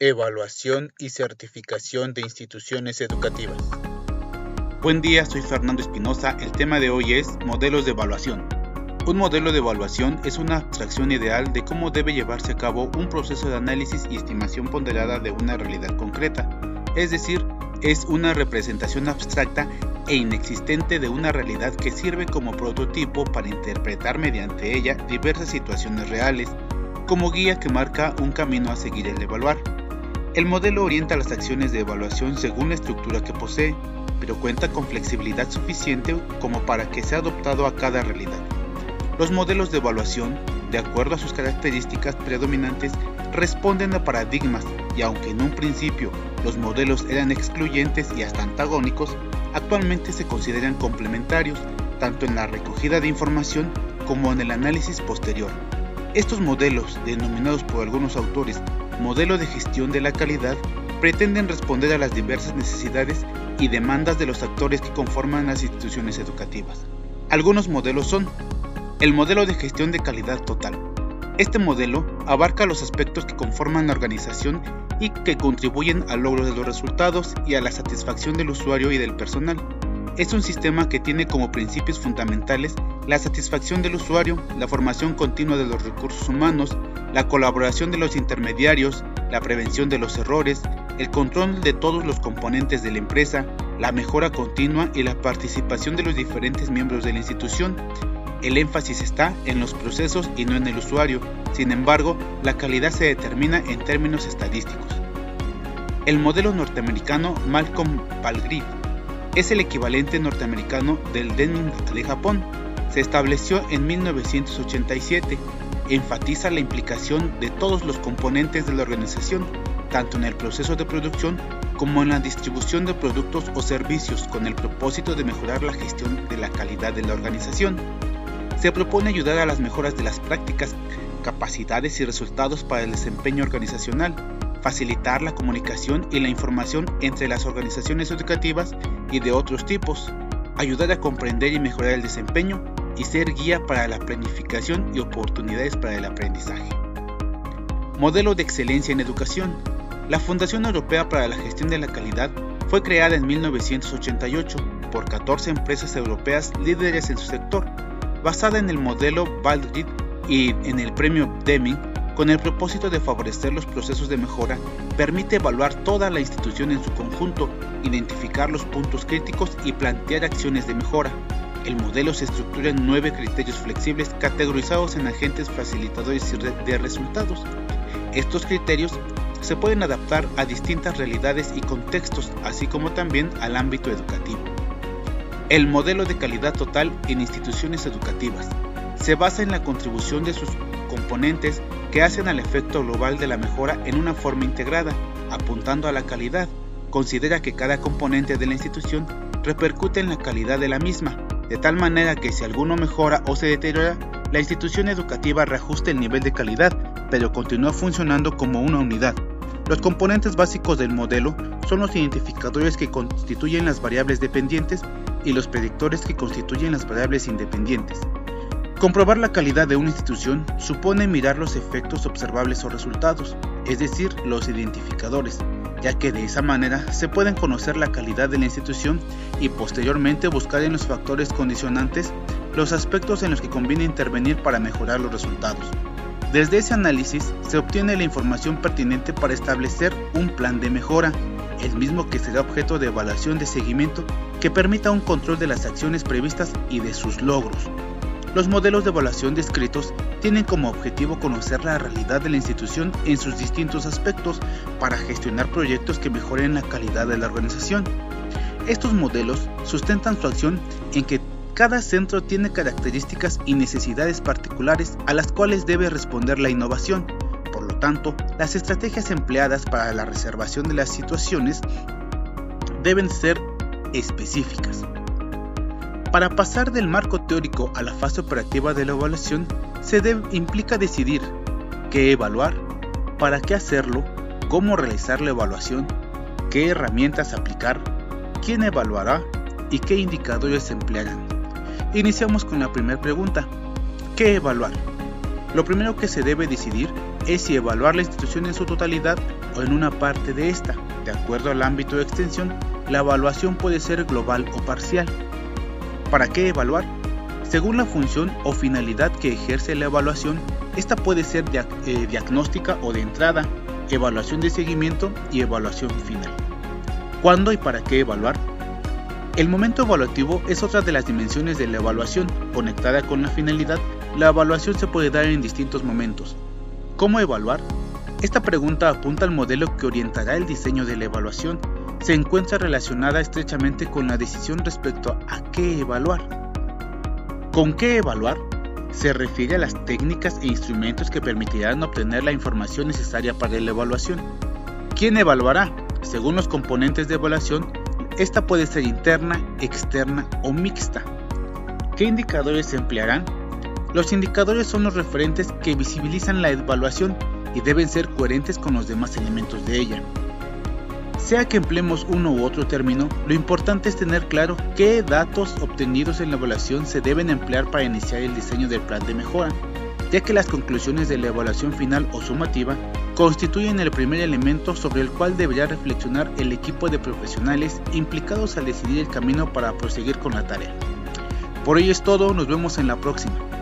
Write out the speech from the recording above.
Evaluación y certificación de instituciones educativas. Buen día, soy Fernando Espinosa. El tema de hoy es modelos de evaluación. Un modelo de evaluación es una abstracción ideal de cómo debe llevarse a cabo un proceso de análisis y estimación ponderada de una realidad concreta, es decir, es una representación abstracta e inexistente de una realidad que sirve como prototipo para interpretar mediante ella diversas situaciones reales, como guía que marca un camino a seguir el evaluar. El modelo orienta las acciones de evaluación según la estructura que posee, pero cuenta con flexibilidad suficiente como para que sea adoptado a cada realidad. Los modelos de evaluación, de acuerdo a sus características predominantes, responden a paradigmas y aunque en un principio los modelos eran excluyentes y hasta antagónicos, actualmente se consideran complementarios tanto en la recogida de información como en el análisis posterior. Estos modelos, denominados por algunos autores modelo de gestión de la calidad, pretenden responder a las diversas necesidades y demandas de los actores que conforman las instituciones educativas. Algunos modelos son el modelo de gestión de calidad total. Este modelo abarca los aspectos que conforman la organización y que contribuyen al logro de los resultados y a la satisfacción del usuario y del personal. Es un sistema que tiene como principios fundamentales la satisfacción del usuario, la formación continua de los recursos humanos, la colaboración de los intermediarios, la prevención de los errores, el control de todos los componentes de la empresa, la mejora continua y la participación de los diferentes miembros de la institución. El énfasis está en los procesos y no en el usuario, sin embargo, la calidad se determina en términos estadísticos. El modelo norteamericano Malcolm Palgrave es el equivalente norteamericano del Deming de Japón. Se estableció en 1987 enfatiza la implicación de todos los componentes de la organización, tanto en el proceso de producción como en la distribución de productos o servicios con el propósito de mejorar la gestión de la calidad de la organización. Se propone ayudar a las mejoras de las prácticas, capacidades y resultados para el desempeño organizacional, facilitar la comunicación y la información entre las organizaciones educativas y de otros tipos, ayudar a comprender y mejorar el desempeño y ser guía para la planificación y oportunidades para el aprendizaje. Modelo de excelencia en educación. La Fundación Europea para la Gestión de la Calidad fue creada en 1988 por 14 empresas europeas líderes en su sector, basada en el modelo Baldrige y en el premio Deming, con el propósito de favorecer los procesos de mejora, permite evaluar toda la institución en su conjunto, identificar los puntos críticos y plantear acciones de mejora, el modelo se estructura en nueve criterios flexibles categorizados en agentes facilitadores de resultados. Estos criterios se pueden adaptar a distintas realidades y contextos, así como también al ámbito educativo. El modelo de calidad total en instituciones educativas se basa en la contribución de sus componentes que hacen al efecto global de la mejora en una forma integrada, apuntando a la calidad. Considera que cada componente de la institución repercute en la calidad de la misma, de tal manera que si alguno mejora o se deteriora, la institución educativa reajuste el nivel de calidad, pero continúa funcionando como una unidad. Los componentes básicos del modelo son los identificadores que constituyen las variables dependientes y los predictores que constituyen las variables independientes. Comprobar la calidad de una institución supone mirar los efectos observables o resultados, es decir, los identificadores, ya que de esa manera se pueden conocer la calidad de la institución y posteriormente buscar en los factores condicionantes los aspectos en los que conviene intervenir para mejorar los resultados. Desde ese análisis se obtiene la información pertinente para establecer un plan de mejora, el mismo que será objeto de evaluación de seguimiento que permita un control de las acciones previstas y de sus logros. Los modelos de evaluación descritos tienen como objetivo conocer la realidad de la institución en sus distintos aspectos para gestionar proyectos que mejoren la calidad de la organización. Estos modelos sustentan su acción en que cada centro tiene características y necesidades particulares a las cuales debe responder la innovación. Por lo tanto, las estrategias empleadas para la reservación de las situaciones deben ser específicas. Para pasar del marco teórico a la fase operativa de la evaluación, se implica decidir qué evaluar, para qué hacerlo, cómo realizar la evaluación, qué herramientas aplicar, quién evaluará y qué indicadores emplearán. Iniciamos con la primera pregunta. ¿Qué evaluar? Lo primero que se debe decidir es si evaluar la institución en su totalidad o en una parte de esta. De acuerdo al ámbito de extensión, la evaluación puede ser global o parcial. ¿Para qué evaluar? Según la función o finalidad que ejerce la evaluación, esta puede ser eh, diagnóstica o de entrada, evaluación de seguimiento y evaluación final. ¿Cuándo y para qué evaluar? El momento evaluativo es otra de las dimensiones de la evaluación. Conectada con la finalidad, la evaluación se puede dar en distintos momentos. ¿Cómo evaluar? Esta pregunta apunta al modelo que orientará el diseño de la evaluación. Se encuentra relacionada estrechamente con la decisión respecto a qué evaluar. ¿Con qué evaluar? Se refiere a las técnicas e instrumentos que permitirán obtener la información necesaria para la evaluación. ¿Quién evaluará? Según los componentes de evaluación, esta puede ser interna, externa o mixta. ¿Qué indicadores se emplearán? Los indicadores son los referentes que visibilizan la evaluación y deben ser coherentes con los demás elementos de ella. Sea que empleemos uno u otro término, lo importante es tener claro qué datos obtenidos en la evaluación se deben emplear para iniciar el diseño del plan de mejora, ya que las conclusiones de la evaluación final o sumativa constituyen el primer elemento sobre el cual debería reflexionar el equipo de profesionales implicados al decidir el camino para proseguir con la tarea. Por ello es todo, nos vemos en la próxima.